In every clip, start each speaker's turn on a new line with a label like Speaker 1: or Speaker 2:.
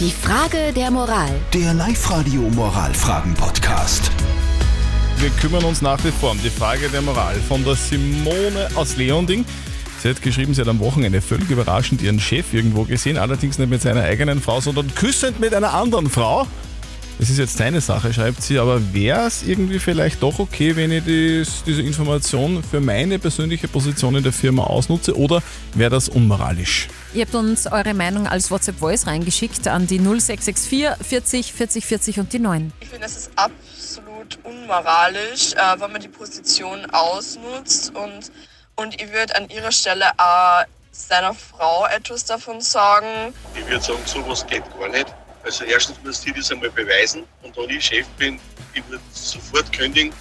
Speaker 1: Die Frage der Moral.
Speaker 2: Der Live-Radio Moralfragen-Podcast.
Speaker 3: Wir kümmern uns nach wie vor um die Frage der Moral von der Simone aus Leonding. Sie hat geschrieben, sie hat am Wochenende völlig überraschend ihren Chef irgendwo gesehen, allerdings nicht mit seiner eigenen Frau, sondern küssend mit einer anderen Frau. Das ist jetzt seine Sache, schreibt sie, aber wäre es irgendwie vielleicht doch okay, wenn ich dies, diese Information für meine persönliche Position in der Firma ausnutze oder wäre das unmoralisch?
Speaker 4: Ihr habt uns eure Meinung als WhatsApp-Voice reingeschickt an die 0664 40 40 40 und die 9.
Speaker 5: Ich finde, es ist absolut unmoralisch, äh, wenn man die Position ausnutzt und, und ich würde an ihrer Stelle auch seiner Frau etwas davon sagen.
Speaker 6: Ich würde sagen, sowas geht gar nicht. Also erstens muss die das einmal beweisen und wenn ich Chef bin, ich würde sofort kündigen.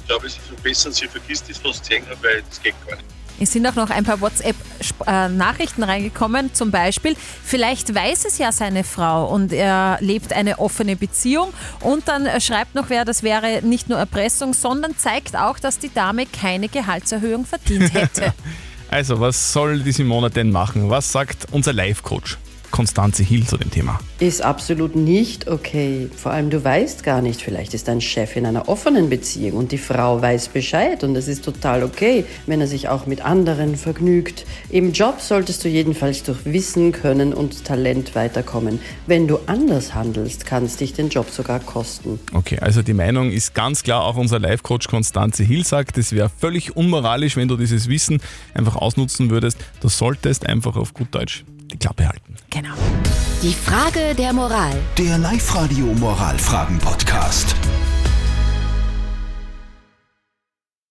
Speaker 6: Ich glaube, es ist besser, sie vergisst das, was sie gesehen hat, weil das geht gar nicht.
Speaker 4: Es sind auch noch ein paar WhatsApp-Nachrichten reingekommen, zum Beispiel, vielleicht weiß es ja seine Frau und er lebt eine offene Beziehung und dann schreibt noch wer, das wäre nicht nur Erpressung, sondern zeigt auch, dass die Dame keine Gehaltserhöhung verdient hätte.
Speaker 3: Also, was soll die Simone denn machen? Was sagt unser Live-Coach? Konstanze Hill zu dem Thema.
Speaker 7: Ist absolut nicht okay. Vor allem du weißt gar nicht, vielleicht ist dein Chef in einer offenen Beziehung und die Frau weiß Bescheid und es ist total okay, wenn er sich auch mit anderen vergnügt. Im Job solltest du jedenfalls durch Wissen, Können und Talent weiterkommen. Wenn du anders handelst, kann es dich den Job sogar kosten.
Speaker 3: Okay, also die Meinung ist ganz klar, auch unser Live-Coach Konstanze Hill sagt, es wäre völlig unmoralisch, wenn du dieses Wissen einfach ausnutzen würdest. Du solltest einfach auf gut Deutsch die Klappe halten.
Speaker 4: Genau.
Speaker 1: Die Frage der Moral.
Speaker 2: Der Live-Radio Moralfragen-Podcast.